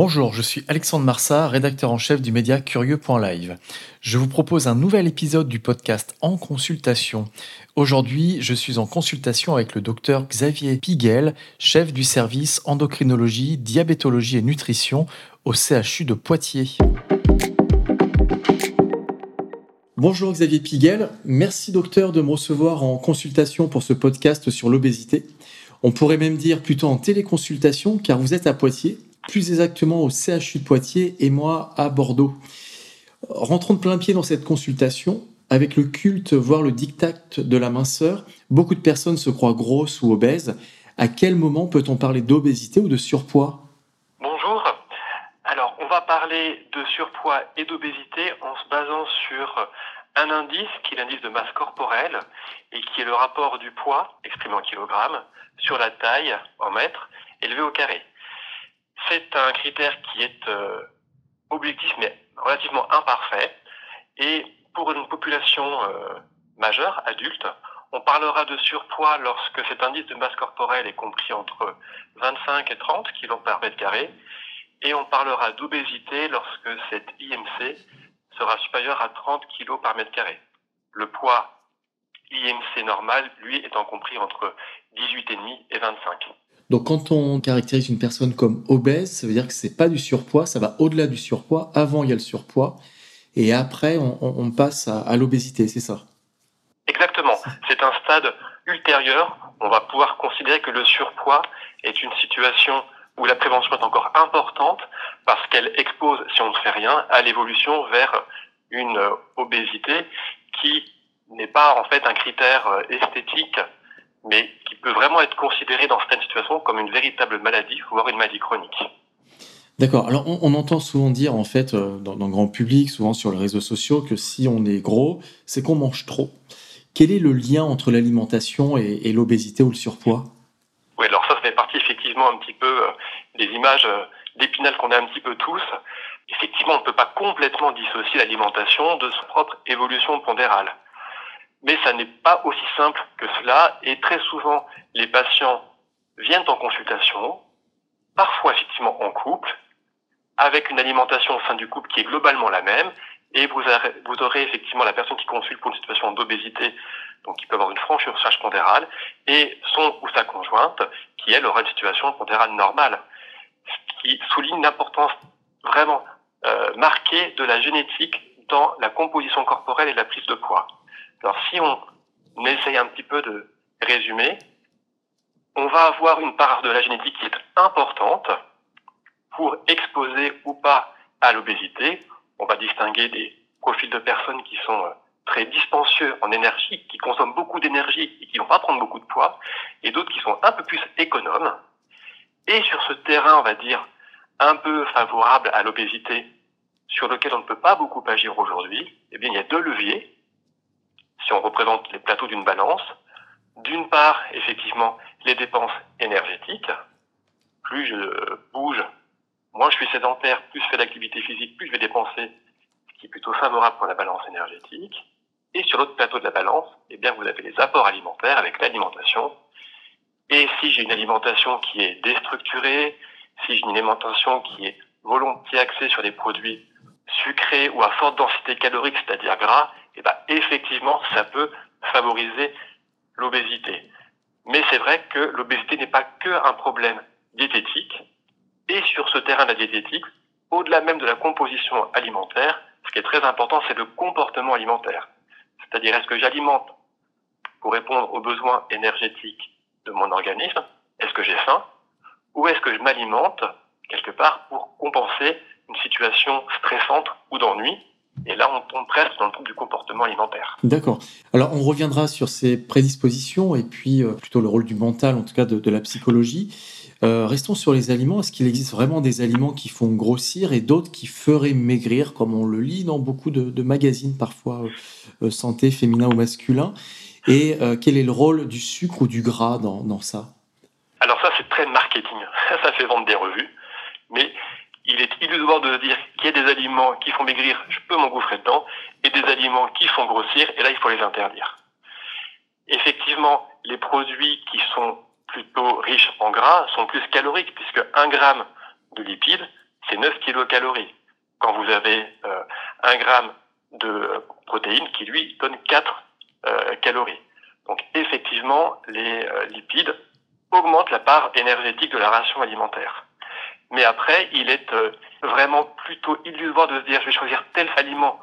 Bonjour, je suis Alexandre Marsat, rédacteur en chef du média Curieux.live. Je vous propose un nouvel épisode du podcast En consultation. Aujourd'hui, je suis en consultation avec le docteur Xavier Piguel, chef du service endocrinologie, diabétologie et nutrition au CHU de Poitiers. Bonjour Xavier Piguel, merci docteur de me recevoir en consultation pour ce podcast sur l'obésité. On pourrait même dire plutôt en téléconsultation car vous êtes à Poitiers plus exactement au CHU de Poitiers et moi à Bordeaux. Rentrons de plein pied dans cette consultation. Avec le culte, voire le diktat de la minceur, beaucoup de personnes se croient grosses ou obèses. À quel moment peut-on parler d'obésité ou de surpoids? Bonjour. Alors, on va parler de surpoids et d'obésité en se basant sur un indice qui est l'indice de masse corporelle et qui est le rapport du poids, exprimé en kilogrammes, sur la taille en mètres, élevé au carré. C'est un critère qui est euh, objectif mais relativement imparfait. Et pour une population euh, majeure, adulte, on parlera de surpoids lorsque cet indice de masse corporelle est compris entre 25 et 30 kg par mètre carré. Et on parlera d'obésité lorsque cet IMC sera supérieur à 30 kg par mètre carré. Le poids IMC normal, lui, étant compris entre 18,5 et 25. Donc quand on caractérise une personne comme obèse, ça veut dire que c'est pas du surpoids, ça va au-delà du surpoids. Avant il y a le surpoids et après on, passe à, l'obésité, c'est ça? Exactement. C'est un stade ultérieur. On va pouvoir considérer que le surpoids est une situation où la prévention est encore importante parce qu'elle expose, si on ne fait rien, à l'évolution vers une obésité qui n'est pas en fait un critère euh, esthétique mais qui peut vraiment être considéré dans certaines situations comme une véritable maladie, voire une maladie chronique. D'accord. Alors, on, entend souvent dire, en fait, euh, dans, le grand public, souvent sur les réseaux sociaux, que si on est gros, c'est qu'on mange trop. Quel est le lien entre l'alimentation et, l'obésité ou le surpoids? Oui, alors ça, ça fait partie effectivement un petit peu euh, des images euh, d'épinal qu'on a un petit peu tous. Effectivement, on ne peut pas complètement dissocier l'alimentation de sa propre évolution pondérale. Mais ça n'est pas aussi simple que cela et très souvent les patients viennent en consultation, parfois effectivement en couple, avec une alimentation au sein du couple qui est globalement la même et vous, aurez, effectivement la personne qui consulte pour une situation d'obésité, donc qui peut avoir une franche surcharge pondérale, et son ou sa conjointe qui, elle, aura une situation pondérale normale, ce qui souligne l'importance vraiment euh, marquée de la génétique dans la composition corporelle et la prise de poids. Alors si on essaye un petit peu de résumer, on va avoir une part de la génétique qui est importante pour exposer ou pas à l'obésité. On va distinguer des profils de personnes qui sont euh, très dispensieux en énergie, qui consomment beaucoup d'énergie et qui vont pas prendre beaucoup de poids, et d'autres qui sont un peu plus économes. Et sur ce terrain, on va dire, un peu favorable à l'obésité, sur lequel on ne peut pas beaucoup agir aujourd'hui, eh bien, il y a deux leviers si on représente les plateaux d'une balance, d'une part, effectivement, les dépenses énergétiques. Plus je bouge, moins je suis sédentaire, plus je fais d'activité physique, plus je vais dépenser, ce qui est plutôt favorable pour la balance énergétique. Et sur l'autre plateau de la balance, eh bien, vous avez les apports alimentaires avec l'alimentation. Et si j'ai une alimentation qui est déstructurée, si j'ai une alimentation qui est volontiers axée sur des produits sucrés ou à forte densité calorique, c'est-à-dire gras, eh ben, effectivement, ça peut favoriser l'obésité. Mais c'est vrai que l'obésité n'est pas que un problème diététique. Et sur ce terrain de la diététique, au-delà même de la composition alimentaire, ce qui est très important, c'est le comportement alimentaire. C'est-à-dire, est-ce que j'alimente pour répondre aux besoins énergétiques de mon organisme? Est-ce que j'ai faim? Ou est-ce que je m'alimente quelque part pour compenser une situation stressante ou d'ennui? Et là, on tombe presque dans le trouble du comportement alimentaire. D'accord. Alors, on reviendra sur ces prédispositions et puis euh, plutôt le rôle du mental, en tout cas de, la psychologie. Euh, restons sur les aliments. Est-ce qu'il existe vraiment des aliments qui font grossir et d'autres qui feraient maigrir, comme on le lit dans beaucoup de, magazines, parfois euh, santé, féminin ou masculin? Et quel est le rôle du sucre ou du gras dans, dans ça? Alors ça, c'est très marketing. Ça fait vendre des il est illusoire de dire qu'il y a des aliments qui font maigrir, je peux m'engouffrer dedans, et des aliments qui font grossir, et là, il faut les interdire. Effectivement, les produits qui sont plutôt riches en gras sont plus caloriques, puisque 1 gramme de lipides, c'est 9 kilocalories. Quand vous avez euh, 1 gramme de protéines qui, lui, donne 4 euh, calories. Donc, effectivement, les euh, lipides augmentent la part énergétique de la ration alimentaire. Mais après, il est euh, vraiment plutôt illusoire de se dire je vais choisir tel aliment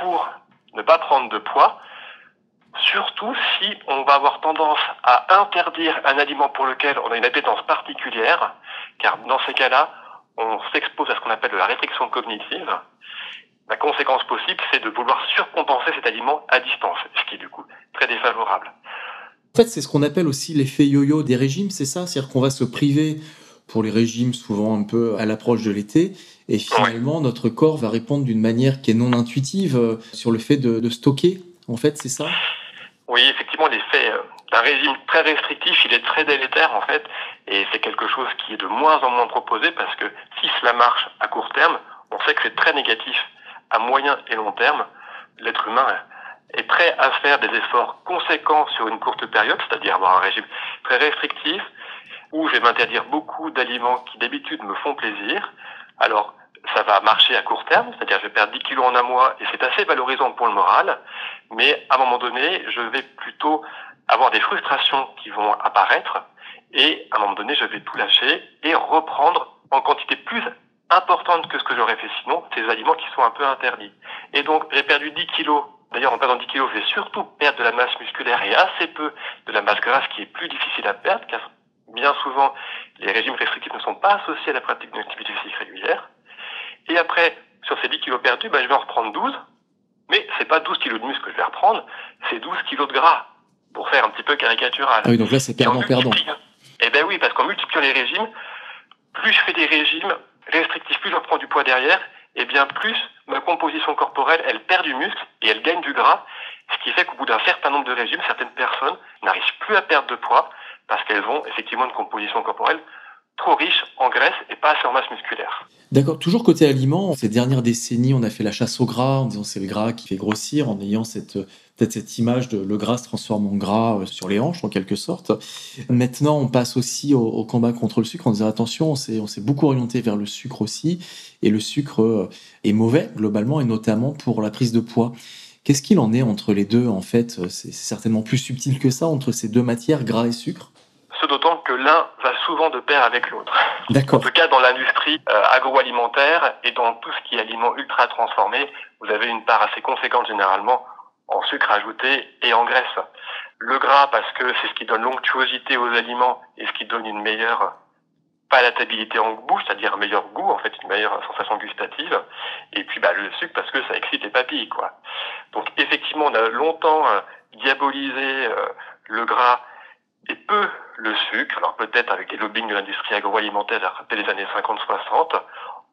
pour ne pas prendre de poids, surtout si on va avoir tendance à interdire un aliment pour lequel on a une appétence particulière, car dans ces cas-là, on s'expose à ce qu'on appelle la réflexion cognitive. La conséquence possible, c'est de vouloir surcompenser cet aliment à distance, ce qui est du coup très défavorable. En fait, c'est ce qu'on appelle aussi l'effet yo-yo des régimes, c'est ça? C'est-à-dire qu'on va se priver pour les régimes souvent un peu à l'approche de l'été. Et finalement, notre corps va répondre d'une manière qui est non intuitive euh, sur le fait de, stocker. En fait, c'est ça? Oui, effectivement, l'effet euh, d'un régime très restrictif, il est très délétère en fait. Et c'est quelque chose qui est de moins en moins proposé parce que si cela marche à court terme, on sait que c'est très négatif à moyen et long terme. L'être humain est prêt à faire des efforts conséquents sur une courte période, c'est-à-dire avoir un régime très restrictif, où je vais m'interdire beaucoup d'aliments qui d'habitude me font plaisir. Alors, ça va marcher à court terme, c'est-à-dire je vais perdre 10 kilos en un mois et c'est assez valorisant pour le moral, mais à un moment donné, je vais plutôt avoir des frustrations qui vont apparaître et à un moment donné, je vais tout lâcher et reprendre en quantité plus importante que ce que j'aurais fait sinon, ces aliments qui sont un peu interdits. Et donc, j'ai perdu 10 kilos. D'ailleurs, en perdant 10 kilos, je vais surtout perdre de la masse musculaire et assez peu de la masse grasse qui est plus difficile à perdre, car bien souvent, les régimes restrictifs ne sont pas associés à la pratique d'une activité physique régulière. Et après, sur ces 10 kilos perdus, ben, je vais en reprendre 12. Mais c'est pas 12 kilos de muscle que je vais reprendre, c'est 12 kilos de gras, pour faire un petit peu caricatural. Ah oui, donc là, c'est perdant-perdant. Eh ben oui, parce qu'en multipliant les régimes, plus je fais des régimes restrictifs, plus je reprends du poids derrière, et bien plus ma composition corporelle, elle perd du muscle et elle gagne du gras, ce qui fait qu'au bout d'un certain nombre de régimes, certaines personnes n'arrivent plus à perdre de poids, parce qu'elles ont effectivement une composition corporelle trop riche en graisse et pas assez en masse musculaire. D'accord, toujours côté aliments, ces dernières décennies, on a fait la chasse au gras en disant c'est le gras qui fait grossir, en ayant cette peut-être cette image de le gras se transforme en gras euh, sur les hanches en quelque sorte. Maintenant, on passe aussi au, combat contre le sucre en disant attention, on s'est beaucoup orienté vers le sucre aussi, et le sucre euh, est mauvais globalement et notamment pour la prise de poids. Qu'est-ce qu'il en est entre les deux en fait? C'est certainement plus subtil que ça entre ces deux matières, gras et sucre? Ce d'autant que l'un va souvent de pair avec l'autre. D'accord. En tout cas, dans l'industrie euh, agroalimentaire et dans tout ce qui est aliments ultra transformés, vous avez une part assez conséquente généralement en sucre ajouté et en graisse. Le gras, parce que c'est ce qui donne l'onctuosité aux aliments et ce qui donne une meilleure palatabilité en bouche, c'est-à-dire un meilleur goût, en fait, une meilleure sensation gustative. Et puis, bah, le sucre, parce que ça excite les papilles, quoi. Donc, effectivement, on a longtemps euh, diabolisé euh, le gras et peu le sucre, alors peut-être avec les lobbying de l'industrie agroalimentaire dès les années 50-60,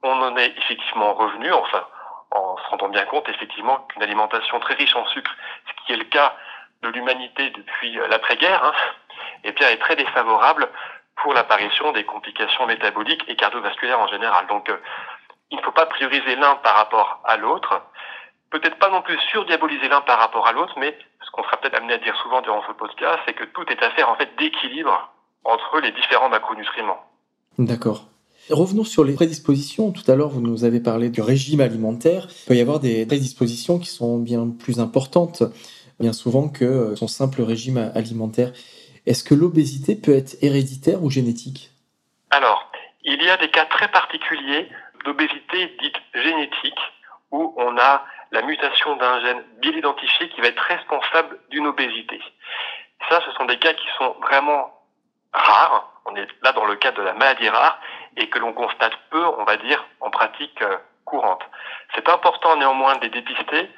on en est effectivement revenu, enfin, en se rendant bien compte effectivement qu'une alimentation très riche en sucre, ce qui est le cas de l'humanité depuis l'après-guerre, hein, eh bien, est très défavorable pour l'apparition des complications métaboliques et cardiovasculaires en général. Donc, euh, il ne faut pas prioriser l'un par rapport à l'autre, peut-être pas non plus surdiaboliser l'un par rapport à l'autre, mais qu'on sera peut-être amené à dire souvent durant ce podcast, c'est que tout est affaire en fait d'équilibre entre les différents macronutriments. D'accord. Revenons sur les prédispositions. Tout à l'heure, vous nous avez parlé du régime alimentaire. Il peut y avoir des prédispositions qui sont bien plus importantes, bien souvent, que son simple régime alimentaire. Est-ce que l'obésité peut être héréditaire ou génétique? Alors, il y a des cas très particuliers d'obésité dite génétique où on a la mutation d'un gène bien identifié qui va être responsable d'une obésité. Ça, ce sont des cas qui sont vraiment rares. On est là dans le cadre de la maladie rare et que l'on constate peu, on va dire, en pratique euh, courantes. C'est important néanmoins de les dépister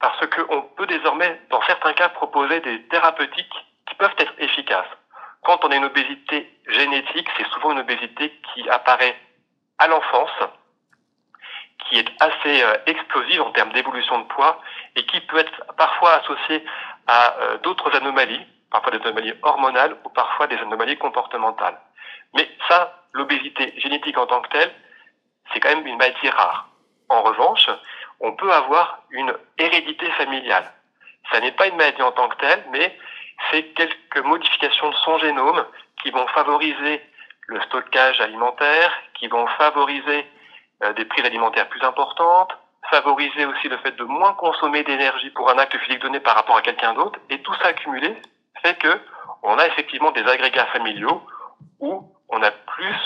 parce qu'on peut désormais, dans certains cas, proposer des thérapeutiques qui peuvent être efficaces. Quand on a une obésité génétique, c'est souvent une obésité qui apparaît à l'enfance, qui est assez euh, explosive en termes d'évolution de poids et qui peut être parfois associée à euh, d'autres anomalies, parfois des anomalies hormonales ou parfois des anomalies comportementales. Mais ça, l'obésité génétique en tant que telle, c'est quand même une maladie rare. En revanche, on peut avoir une hérédité familiale. Ça n'est pas une maladie en tant que telle, mais c'est quelques modifications de son génome qui vont favoriser le stockage alimentaire, qui vont favoriser des prises alimentaires plus importantes, favoriser aussi le fait de moins consommer d'énergie pour un acte physique donné par rapport à quelqu'un d'autre, et tout ça accumulé fait que on a effectivement des agrégats familiaux où on a plus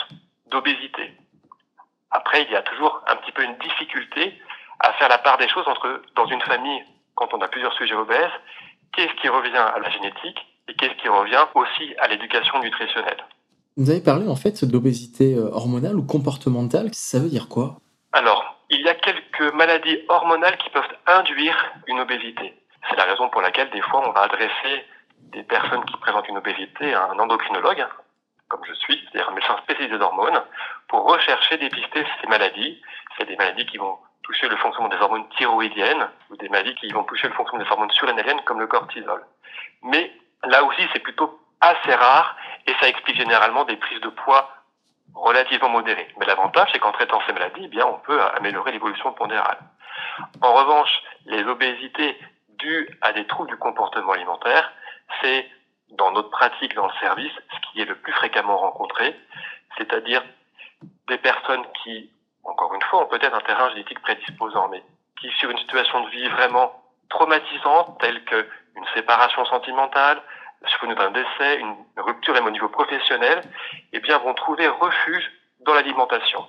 d'obésité. Après, il y a toujours un petit peu une difficulté à faire la part des choses entre, dans une famille, quand on a plusieurs sujets obèses, qu'est-ce qui revient à la génétique et qu'est-ce qui revient aussi à l'éducation nutritionnelle. Vous avez parlé en fait d'obésité euh, hormonale ou comportementale. Ça veut dire quoi? Alors, il y a quelques maladies hormonales qui peuvent induire une obésité. C'est la raison pour laquelle des fois on va adresser des personnes qui présentent une obésité à un endocrinologue, comme je suis, c'est-à-dire un médecin spécialisé des hormones, pour rechercher, dépister ces maladies. C'est des maladies qui vont toucher le fonctionnement des hormones thyroïdiennes ou des maladies qui vont toucher le fonctionnement des hormones surrénaliennes comme le cortisol. Mais là aussi, c'est plutôt assez rare et ça explique généralement des prises de poids relativement modérées. Mais l'avantage, c'est qu'en traitant ces maladies, eh bien, on peut améliorer l'évolution pondérale. En revanche, les obésités dues à des troubles du comportement alimentaire, c'est dans notre pratique dans le service ce qui est le plus fréquemment rencontré, c'est-à-dire des personnes qui encore une fois, on peut être un terrain génétique prédisposant, mais qui, sur une situation de vie vraiment traumatisante, telle qu'une séparation sentimentale, sur une, un décès, une rupture même au niveau professionnel, eh bien, vont trouver refuge dans l'alimentation.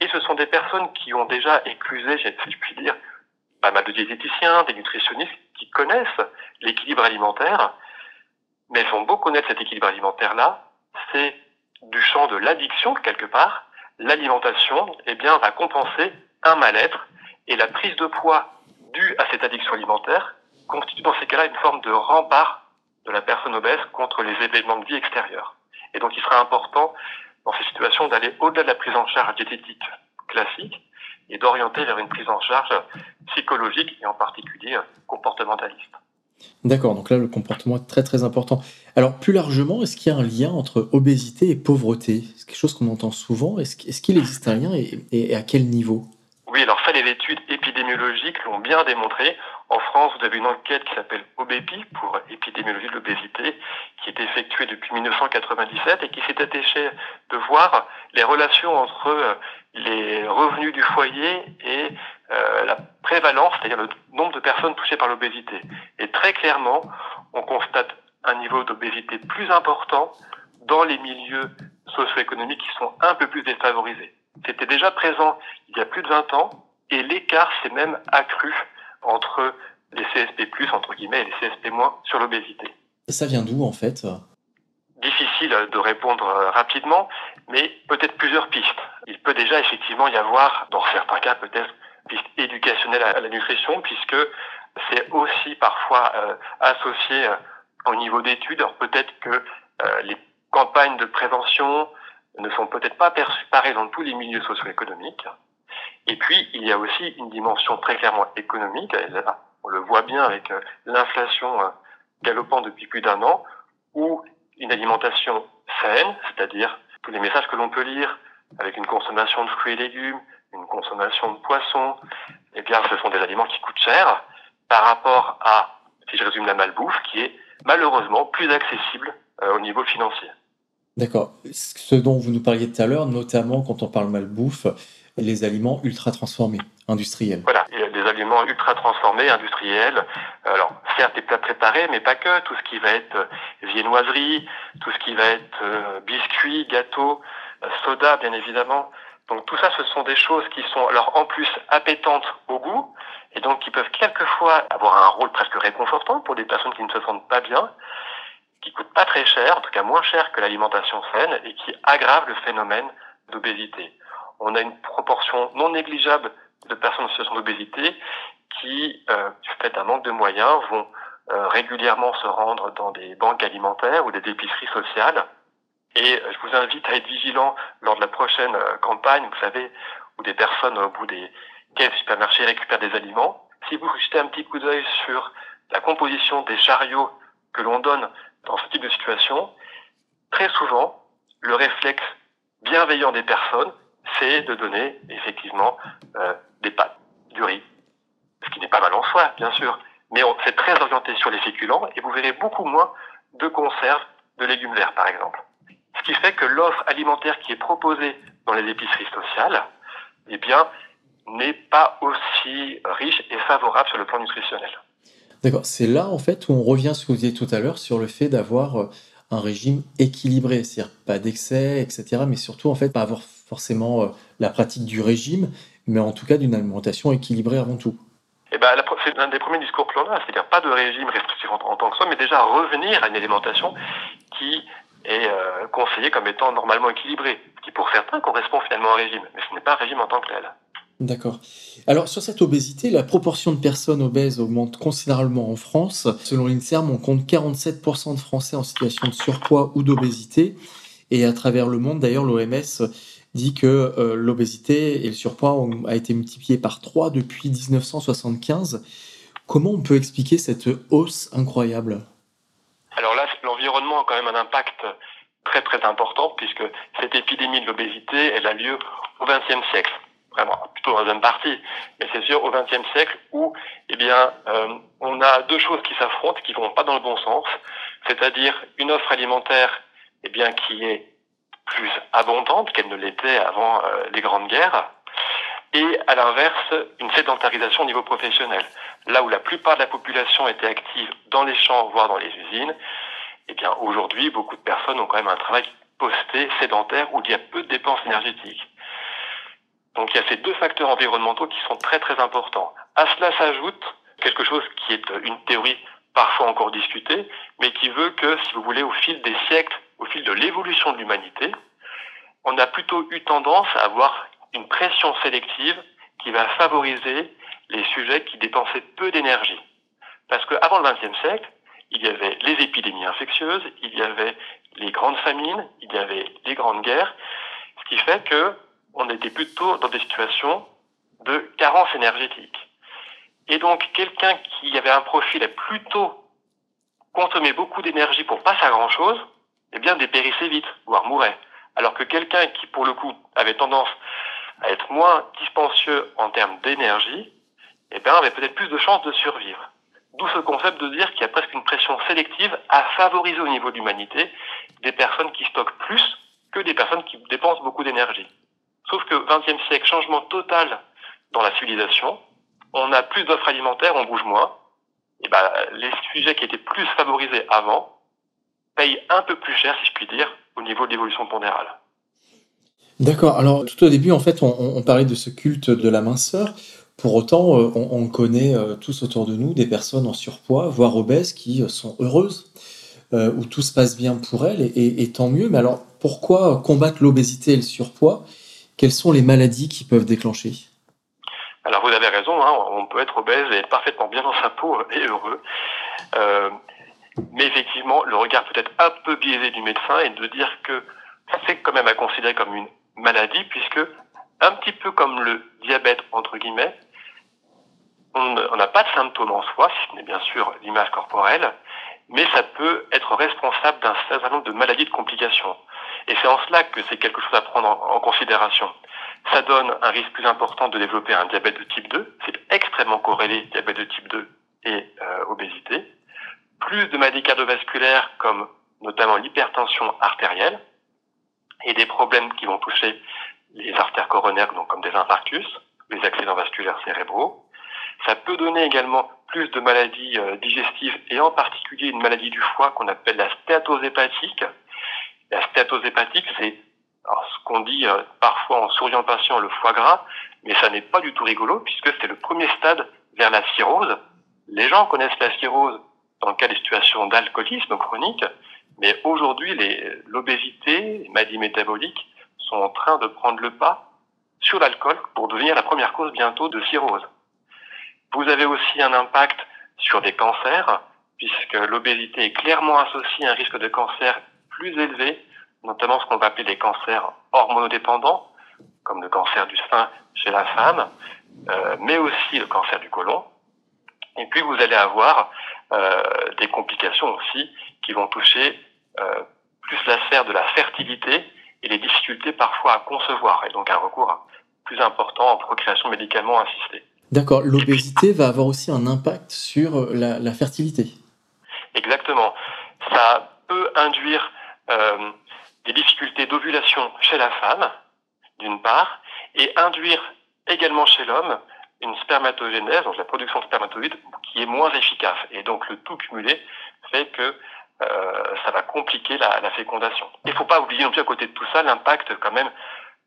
Et ce sont des personnes qui ont déjà éclusé, si je puis dire, pas mal de diététiciens, des nutritionnistes qui connaissent l'équilibre alimentaire, mais elles vont beaucoup connaître cet équilibre alimentaire-là. C'est du champ de l'addiction, quelque part, l'alimentation eh bien, va compenser un mal-être et la prise de poids due à cette addiction alimentaire constitue dans ces cas-là une forme de rempart de la personne obèse contre les événements de vie extérieurs. Et donc il sera important dans ces situations d'aller au-delà de la prise en charge diététique classique et d'orienter vers une prise en charge psychologique et en particulier comportementaliste. D'accord, donc là le comportement est très très important. Alors plus largement, est-ce qu'il y a un lien entre obésité et pauvreté? C'est quelque chose qu'on entend souvent. Est-ce qu'il existe un lien et, à quel niveau? Oui, alors ça les études épidémiologiques l'ont bien démontré. En France, vous avez une enquête qui s'appelle OBEPI pour épidémiologie de l'obésité, qui est effectuée depuis 1997 et qui s'est attachée de voir les relations entre euh, les revenus du foyer et euh, la prévalence, c'est-à-dire le nombre de personnes touchées par l'obésité. Et très clairement, on constate un niveau d'obésité plus important dans les milieux socio-économiques qui sont un peu plus défavorisés. C'était déjà présent il y a plus de 20 ans et l'écart s'est même accru entre les CSP+, entre guillemets, et les CSP-, sur l'obésité. Ça vient d'où en fait? Difficile de répondre euh, rapidement, mais peut-être plusieurs pistes. Il peut déjà effectivement y avoir, dans certains cas peut-être, piste éducationnelle à la nutrition, puisque c'est aussi parfois euh, associé euh, au niveau d'études. Alors peut-être que euh, les campagnes de prévention ne sont peut-être pas perçues pareil dans tous les milieux socio-économiques. Et puis, il y a aussi une dimension très clairement économique. On le voit bien avec l'inflation galopant depuis plus d'un an, où une alimentation saine, c'est-à-dire tous les messages que l'on peut lire avec une consommation de fruits et légumes, une consommation de poissons, eh bien, ce sont des aliments qui coûtent cher par rapport à, si je résume la malbouffe, qui est malheureusement plus accessible euh, au niveau financier. D'accord. Ce dont vous nous parliez tout à l'heure, notamment quand on parle malbouffe, les aliments ultra transformés, industriels. Voilà, des aliments ultra transformés, industriels. Alors, certes, des plats préparés, mais pas que. Tout ce qui va être euh, viennoiserie, tout ce qui va être euh, biscuits, gâteaux, soda, bien évidemment. Donc tout ça, ce sont des choses qui sont alors en plus appétantes au goût et donc qui peuvent quelquefois avoir un rôle presque réconfortant pour des personnes qui ne se sentent pas bien, qui coûtent pas très cher, en tout cas moins cher que l'alimentation saine et qui aggravent le phénomène d'obésité. On a une proportion non négligeable de personnes en situation d'obésité qui, euh, du fait d'un manque de moyens, vont euh, régulièrement se rendre dans des banques alimentaires ou des épiceries sociales. Et euh, je vous invite à être vigilant lors de la prochaine euh, campagne, vous savez, où des personnes au bout des caisses supermarchés récupèrent des aliments. Si vous jetez un petit coup d'œil sur la composition des chariots que l'on donne dans ce type de situation, très souvent, le réflexe bienveillant des personnes, c'est de donner effectivement euh, des pâtes, du riz, ce qui n'est pas mal en soi, bien sûr, mais c'est très orienté sur les féculents et vous verrez beaucoup moins de conserves de légumes verts, par exemple. Ce qui fait que l'offre alimentaire qui est proposée dans les épiceries sociales, eh bien, n'est pas aussi riche et favorable sur le plan nutritionnel. D'accord, c'est là en fait où on revient ce que vous disiez tout à l'heure sur le fait d'avoir euh, un régime équilibré, c'est-à-dire pas d'excès, etc., mais surtout en fait pas avoir forcément euh, la pratique du régime, mais en tout cas d'une alimentation équilibrée avant tout. Eh ben, c'est un des premiers discours que l'on a, c'est-à-dire pas de régime restrictif en, tant que soi, mais déjà revenir à une alimentation qui est euh, conseillée comme étant normalement équilibrée, qui pour certains correspond finalement un régime, mais ce n'est pas un régime en tant que tel. D'accord. Alors sur cette obésité, la proportion de personnes obèses augmente considérablement en France. Selon l'INSERM, on compte 47% de Français en situation de surpoids ou d'obésité. Et à travers le monde, d'ailleurs, l'OMS dit que euh, l'obésité et le surpoids ont été multiplié par 3 depuis 1975. Comment on peut expliquer cette hausse incroyable? Alors là, l'environnement a quand même un impact très très important puisque cette épidémie de l'obésité, elle a lieu au XXe siècle. Vraiment plutôt dans la deuxième partie, mais c'est sûr au XXe siècle où, eh bien, euh, on a deux choses qui s'affrontent, qui vont pas dans le bon sens, c'est-à-dire une offre alimentaire, eh bien, qui est plus abondante qu'elle ne l'était avant euh, les grandes guerres, et à l'inverse, une sédentarisation au niveau professionnel. Là où la plupart de la population était active dans les champs, voire dans les usines, eh bien, aujourd'hui, beaucoup de personnes ont quand même un travail posté, sédentaire, où il y a peu de dépenses énergétiques. Donc il y a ces deux facteurs environnementaux qui sont très très importants. À cela s'ajoute quelque chose qui est une théorie parfois encore discutée, mais qui veut que, si vous voulez, au fil des siècles, au fil de l'évolution de l'humanité, on a plutôt eu tendance à avoir une pression sélective qui va favoriser les sujets qui dépensaient peu d'énergie. Parce qu'avant le XXe siècle, il y avait les épidémies infectieuses, il y avait les grandes famines, il y avait les grandes guerres, ce qui fait que on était plutôt dans des situations de carence énergétique. Et donc, quelqu'un qui avait un profil à plutôt consommer beaucoup d'énergie pour pas faire grand chose, eh bien, dépérissait vite, voire mourait. Alors que quelqu'un qui, pour le coup, avait tendance à être moins dispensieux en termes d'énergie, eh bien, avait peut-être plus de chances de survivre. D'où ce concept de dire qu'il y a presque une pression sélective à favoriser au niveau de l'humanité des personnes qui stockent plus que des personnes qui dépensent beaucoup d'énergie. Sauf que 20e siècle, changement total dans la civilisation, on a plus d'offres alimentaires, on bouge moins. Et ben, les sujets qui étaient plus favorisés avant payent un peu plus cher, si je puis dire, au niveau de l'évolution pondérale. D'accord. Alors, tout au début, en fait, on, on, parlait de ce culte de la minceur. Pour autant, euh, on, on connaît euh, tous autour de nous des personnes en surpoids, voire obèses, qui euh, sont heureuses, euh, où tout se passe bien pour elles, et, et, et tant mieux. Mais alors, pourquoi combattre l'obésité et le surpoids? Quelles sont les maladies qui peuvent déclencher? Alors vous avez raison, hein, on peut être obèse et être parfaitement bien dans sa peau et heureux. Euh, mais effectivement, le regard peut être un peu biaisé du médecin et de dire que c'est quand même à considérer comme une maladie, puisque un petit peu comme le diabète, entre guillemets, on n'a pas de symptômes en soi, si ce n'est bien sûr l'image corporelle, mais ça peut être responsable d'un certain nombre de maladies de complications. Et c'est en cela que c'est quelque chose à prendre en, considération. Ça donne un risque plus important de développer un diabète de type 2. C'est extrêmement corrélé, diabète de type 2 et euh, obésité. Plus de maladies cardiovasculaires comme notamment l'hypertension artérielle et des problèmes qui vont toucher les artères coronaires, donc comme des infarctus, les accidents vasculaires cérébraux. Ça peut donner également plus de maladies euh, digestives et en particulier une maladie du foie qu'on appelle la stéatose hépatique, la stéatose hépatique, c'est ce qu'on dit euh, parfois en souriant patient le foie gras, mais ça n'est pas du tout rigolo puisque c'est le premier stade vers la cirrhose. Les gens connaissent la cirrhose dans le cas des situations d'alcoolisme chronique, mais aujourd'hui, l'obésité, les maladies métaboliques sont en train de prendre le pas sur l'alcool pour devenir la première cause bientôt de cirrhose. Vous avez aussi un impact sur des cancers, puisque l'obésité est clairement associée à un risque de cancer plus élevé, notamment ce qu'on va appeler les cancers hormonodépendants, comme le cancer du sein chez la femme, euh, mais aussi le cancer du côlon. Et puis vous allez avoir des complications aussi qui vont toucher euh, plus la sphère de la fertilité et les difficultés parfois à concevoir, et donc un recours plus important en procréation médicalement assistée. D'accord, l'obésité va avoir aussi un impact sur euh, la, la fertilité. Exactement. Ça peut induire euh, des difficultés d'ovulation chez la femme, d'une part, et induire également chez l'homme une spermatogénèse, donc la production de spermatozoïdes, qui est moins efficace. Et donc le tout cumulé fait que euh, ça va compliquer la, la fécondation. Il ne faut pas oublier non plus à côté de tout ça l'impact quand même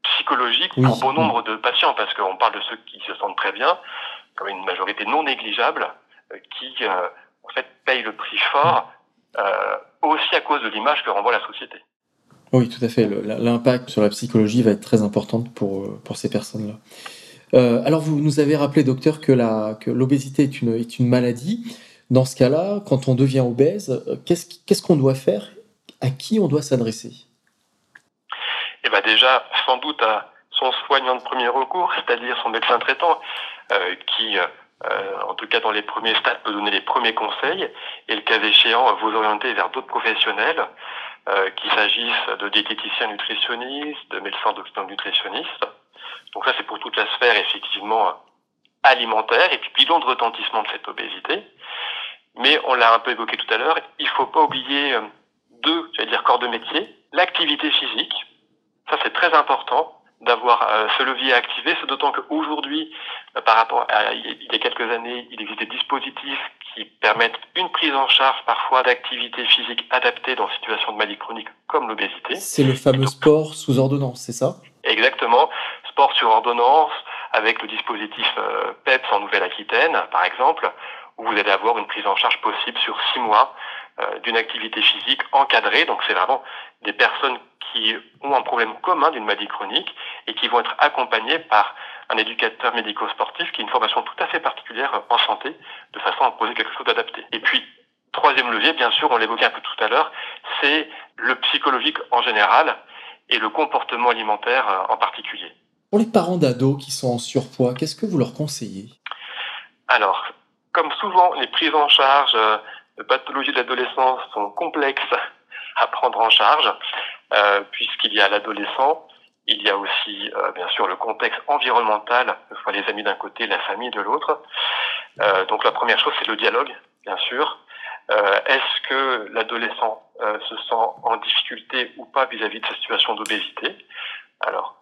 psychologique pour bon nombre de patients, parce qu'on parle de ceux qui se sentent très bien, comme une majorité non négligeable, euh, qui euh, en fait payent le prix fort, aussi à cause de l'image que renvoie la société. Oui, tout à fait. L'impact sur la psychologie va être très important pour, pour ces personnes-là. Euh, alors, vous nous avez rappelé, docteur, que la- que l'obésité est une, est une maladie. Dans ce cas-là, quand on devient obèse, euh, qu'est-ce qu'on doit faire? À qui on doit s'adresser? Et ben déjà, sans doute à son soignant de premier recours, c'est-à-dire son médecin traitant, euh, qui, euh, en tout cas dans les premiers stades, peut donner les premiers conseils, et le cas échéant, vous orienter vers d'autres professionnels, euh, qu'il s'agisse de diététiciens nutritionnistes, de médecins endocrino nutritionnistes. Donc ça, c'est pour toute la sphère, effectivement, alimentaire, et puis bilan de retentissement de cette obésité. Mais on l'a un peu évoqué tout à l'heure, il faut pas oublier euh, deux, j'allais dire, corps de métier, l'activité physique, ça, c'est très important d'avoir euh, ce levier activé, c'est d'autant qu'aujourd'hui, euh, par rapport à il y a quelques années, il existe des dispositifs qui permettent une prise en charge parfois d'activité physique adaptée dans situation de maladie chronique comme l'obésité. C'est le fameux sport sous ordonnance, c'est ça? Exactement, sport sur ordonnance avec le dispositif euh, PEPS en Nouvelle-Aquitaine, par exemple, où vous allez avoir une prise en charge possible sur six mois euh, d'une activité physique encadrée. Donc c'est vraiment des personnes qui ont un problème commun d'une maladie chronique et qui vont être accompagnées par un éducateur médico-sportif qui a une formation tout à fait particulière en santé, de façon à proposer quelque chose d'adapté. Et puis, troisième levier, bien sûr, on l'évoquait un peu tout à l'heure, c'est le psychologique en général et le comportement alimentaire euh, en particulier. Pour les parents d'ados qui sont en surpoids, qu'est-ce que vous leur conseillez? Alors, comme souvent, les prises en charge euh, de pathologies de l'adolescence sont complexes à prendre en charge, euh, puisqu'il y a l'adolescent, il y a aussi, euh, bien sûr, le contexte environnemental, que ce soit les amis d'un côté, la famille de l'autre. Euh, donc la première chose, c'est le dialogue, bien sûr. Euh, Est-ce que l'adolescent euh, se sent en difficulté ou pas vis-à-vis de sa situation d'obésité? Alors,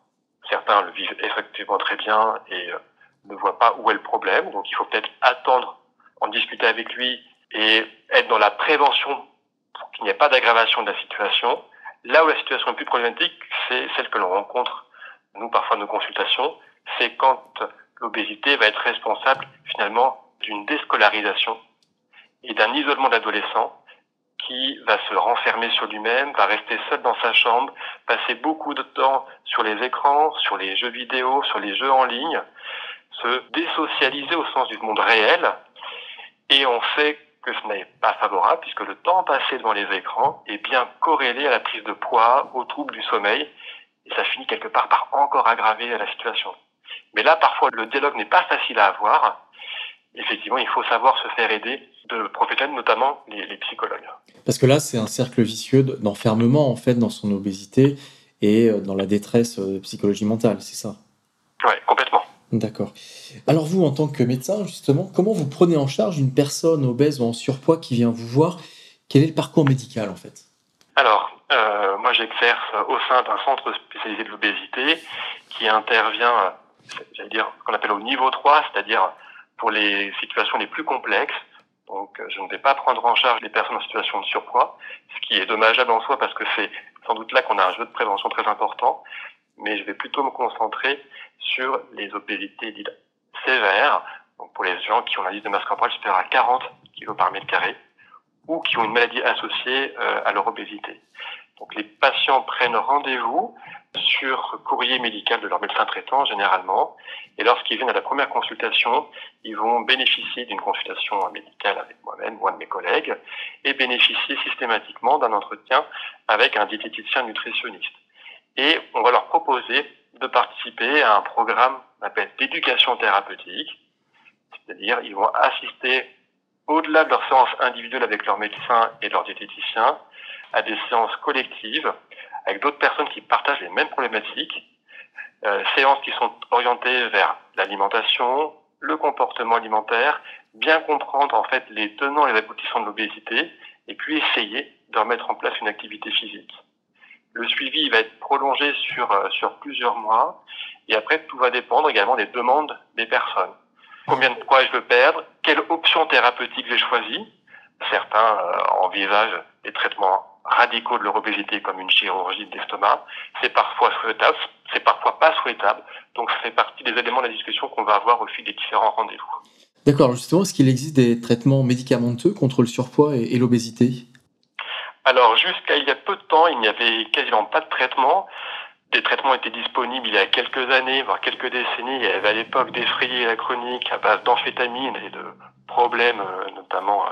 certains le vivent effectivement très bien et euh, ne voient pas où est le problème. Donc il faut peut-être attendre, en discuter avec lui et être dans la prévention pour qu'il n'y ait pas d'aggravation de la situation. Là où la situation est plus problématique, c'est celle que l'on rencontre, nous, parfois, nos consultations, c'est quand l'obésité va être responsable, finalement, d'une déscolarisation et d'un isolement de l'adolescent qui va se renfermer sur lui-même, va rester seul dans sa chambre, passer beaucoup de temps sur les écrans, sur les jeux vidéo, sur les jeux en ligne, se désocialiser au sens du monde réel. Et on sait que ce n'est pas favorable puisque le temps passé devant les écrans est bien corrélé à la prise de poids, aux troubles du sommeil, et ça finit quelque part par encore aggraver la situation. Mais là, parfois, le dialogue n'est pas facile à avoir. Effectivement, il faut savoir se faire aider de professionnels, notamment les, les psychologues. Parce que là, c'est un cercle vicieux de- d'enfermement, en fait, dans son obésité et euh, dans la détresse euh, psychologie mentale, c'est ça? Ouais, complètement. D'accord. Alors vous, en tant que médecin, justement, comment vous prenez en charge une personne obèse ou en surpoids qui vient vous voir? Quel est le parcours médical, en fait? Alors, euh, moi j'exerce au sein d'un centre spécialisé de l'obésité qui intervient, j'allais dire, ce qu'on appelle au niveau 3, c'est-à-dire pour les situations les plus complexes. Donc, euh, je ne vais pas prendre en charge les personnes en situation de surpoids, ce qui est dommageable en soi parce que c'est sans doute là qu'on a un jeu de prévention très important, mais je vais plutôt me concentrer sur les obésités dites sévères, donc pour les gens qui ont un indice de masse corporelle supérieur à 40 kg par mètre carré, ou qui ont une maladie associée euh, à leur obésité. Donc les patients prennent rendez-vous sur courrier médical de leur médecin traitant généralement. Et lorsqu'ils viennent à la première consultation, ils vont bénéficier d'une consultation médicale avec moi-même ou un de mes collègues et bénéficier systématiquement d'un entretien avec un diététicien nutritionniste. Et on va leur proposer de participer à un programme qu'on appelle d'éducation thérapeutique, c'est-à-dire ils vont assister au-delà de leurs séances individuelles avec leur médecin et leur diététicien à des séances collectives avec d'autres personnes qui partagent les mêmes problématiques, euh, séances qui sont orientées vers l'alimentation, le comportement alimentaire, bien comprendre en fait les tenants et les aboutissants de l'obésité, et puis essayer de remettre en place une activité physique. Le suivi va être prolongé sur, euh, sur plusieurs mois, et après tout va dépendre également des demandes des personnes. Combien de poids je veux perdre? Quelle option thérapeutique j'ai choisi Certains euh, envisagent des traitements radicaux de leur obésité comme une chirurgie de l'estomac. C'est parfois souhaitable, c'est parfois pas souhaitable. Donc ça fait partie des éléments de la discussion qu'on va avoir au fil des différents rendez-vous. D'accord, justement, est-ce qu'il existe des traitements médicamenteux contre le surpoids et, l'obésité? Alors jusqu'à il y a peu de temps, il n'y avait quasiment pas de traitement. Des traitements étaient disponibles il y a quelques années, voire quelques décennies. Il y avait à l'époque défrayé la chronique à base d'amphétamines et de problèmes, euh, notamment euh,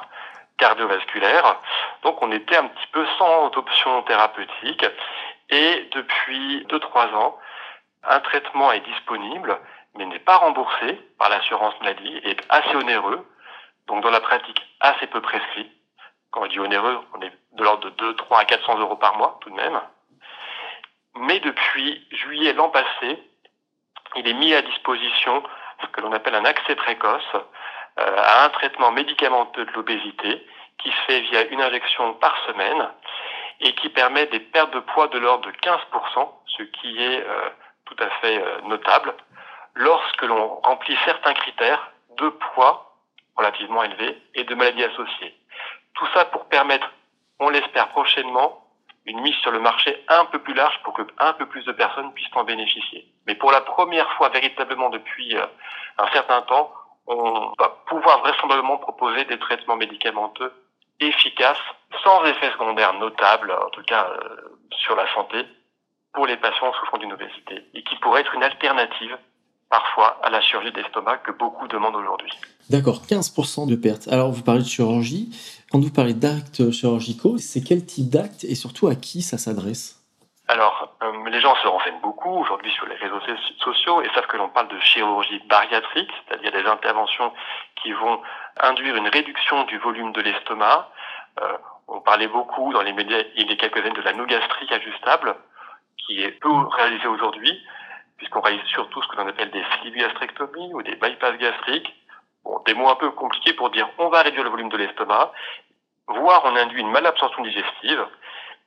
cardiovasculaire. Donc on était un petit peu sans option thérapeutique. Et depuis 2-3 ans, un traitement est disponible, mais n'est pas remboursé par l'assurance maladie et est assez onéreux. Donc dans la pratique, assez peu prescrit. Quand on dit onéreux, on est de l'ordre de 2, 3 à 400 euros par mois tout de même. Mais depuis juillet l'an passé, il est mis à disposition ce que l'on appelle un accès précoce à un traitement médicamenteux de l'obésité qui se fait via une injection par semaine et qui permet des pertes de poids de l'ordre de 15%, ce qui est euh, tout à fait euh, notable, lorsque l'on remplit certains critères de poids relativement élevés et de maladies associées. Tout ça pour permettre, on l'espère prochainement, une mise sur le marché un peu plus large pour que un peu plus de personnes puissent en bénéficier. Mais pour la première fois véritablement depuis un certain temps, on va pouvoir vraisemblablement proposer des traitements médicamenteux efficaces, sans effets secondaires notables, en tout cas euh, sur la santé, pour les patients souffrant d'une obésité, et qui pourraient être une alternative parfois à la chirurgie d'estomac que beaucoup demandent aujourd'hui. D'accord, 15% de pertes. Alors vous parlez de chirurgie, quand vous parlez d'actes chirurgicaux, c'est quel type d'acte et surtout à qui ça s'adresse? Alors, euh, les gens se renseignent beaucoup aujourd'hui sur les réseaux sociaux et savent que l'on parle de chirurgie bariatrique, c'est-à-dire des interventions qui vont induire une réduction du volume de l'estomac. Euh, on parlait beaucoup dans les médias il y a quelques années de la gastrique ajustable, qui est peu réalisée aujourd'hui, puisqu'on réalise surtout ce que l'on appelle des gastrectomies ou des bypass gastriques. Bon, des mots un peu compliqués pour dire on va réduire le volume de l'estomac, voire on induit une malabsorption digestive,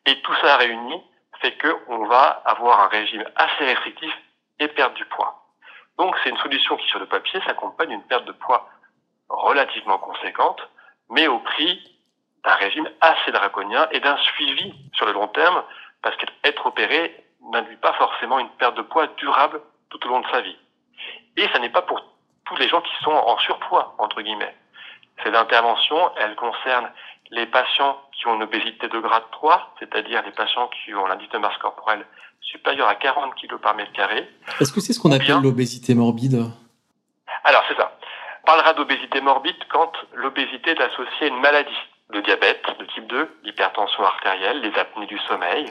et tout ça réuni fait qu'on va avoir un régime assez restrictif et perdre du poids. Donc c'est une solution qui sur le papier s'accompagne d'une perte de poids relativement conséquente, mais au prix d'un régime assez draconien et d'un suivi sur le long terme, parce qu'être opéré n'induit pas forcément une perte de poids durable tout au long de sa vie. Et ça n'est pas pour tous les gens qui sont en surpoids, entre guillemets. Ces interventions, elles concernent les patients qui ont une obésité de grade 3, c'est-à-dire les patients qui ont l'indice de masse corporelle supérieur à 40 kg par mètre carré. Est-ce que c'est ce qu'on appelle l'obésité morbide Alors c'est ça. On parlera d'obésité morbide quand l'obésité est associée à une maladie, le diabète de type 2, l'hypertension artérielle, les apnées du sommeil,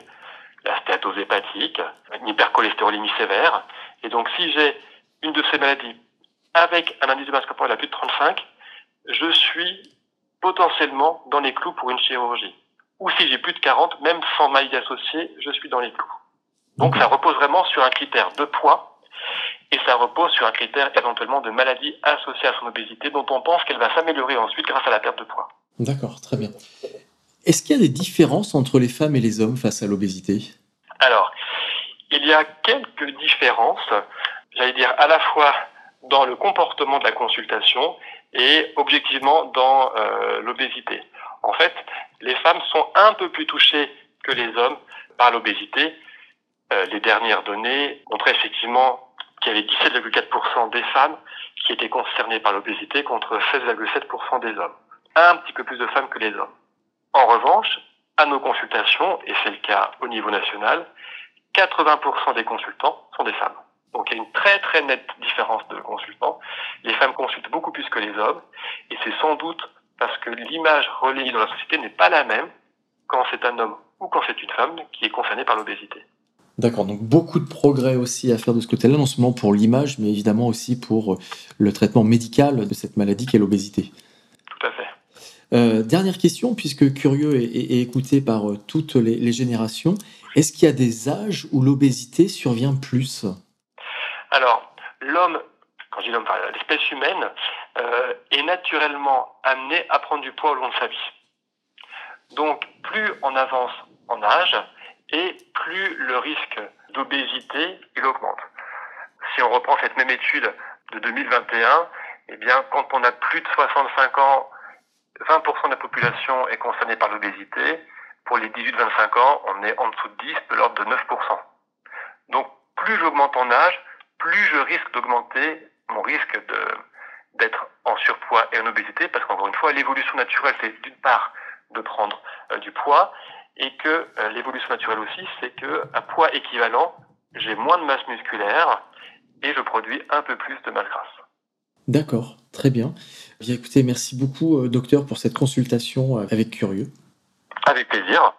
la stéatose hépatique, une hypercholestérolémie sévère. Et donc si j'ai une de ces maladies avec un indice de masse corporelle à plus de 35, je suis potentiellement dans les clous pour une chirurgie. Ou si j'ai plus de 40, même sans maille associée, je suis dans les clous. Donc ça repose vraiment sur un critère de poids et ça repose sur un critère éventuellement de maladie associée à son obésité dont on pense qu'elle va s'améliorer ensuite grâce à la perte de poids. D'accord, très bien. Est-ce qu'il y a des différences entre les femmes et les hommes face à l'obésité? Alors, il y a quelques différences, j'allais dire à la fois dans le comportement de la consultation et objectivement dans euh, l'obésité. En fait, les femmes sont un peu plus touchées que les hommes par l'obésité. Euh, les dernières données montraient effectivement qu'il y avait 17,4% des femmes qui étaient concernées par l'obésité contre 16,7% des hommes. Un petit peu plus de femmes que les hommes. En revanche, à nos consultations, et c'est le cas au niveau national, 80% des consultants sont des femmes. Donc il y a une très très nette différence de consultants. Les femmes consultent beaucoup plus que les hommes, et c'est sans doute parce que l'image relayée dans la société n'est pas la même quand c'est un homme ou quand c'est une femme qui est concernée par l'obésité. D'accord, donc beaucoup de progrès aussi à faire de ce côté-là, non seulement pour l'image, mais évidemment aussi pour le traitement médical de cette maladie qu'est l'obésité. Tout à fait. Euh, dernière question, puisque Curieux est, écouté par euh, toutes les, générations, est-ce qu'il y a des âges où l'obésité survient plus? Alors, l'homme, quand je dis l'homme, l'espèce humaine, euh, est naturellement amenée à prendre du poids au long de sa vie. Donc, plus on avance en âge, et plus le risque d'obésité il augmente. Si on reprend cette même étude de 2021, eh bien, quand on a plus de 65 ans 20% de la population est concernée par l'obésité. Pour les 18-25 ans, on est en dessous de 10, de l'ordre de 9%. Donc, plus j'augmente en âge, plus je risque d'augmenter mon risque d'être en surpoids et en obésité, parce qu'encore une fois, l'évolution naturelle, c'est d'une part de prendre euh, du poids, et que euh, l'évolution naturelle aussi, c'est que à poids équivalent, j'ai moins de masse musculaire et je produis un peu plus de masse grasse. D'accord, très bien. Bien écoutez, merci beaucoup, euh, docteur, pour cette consultation avec Curieux. Avec plaisir.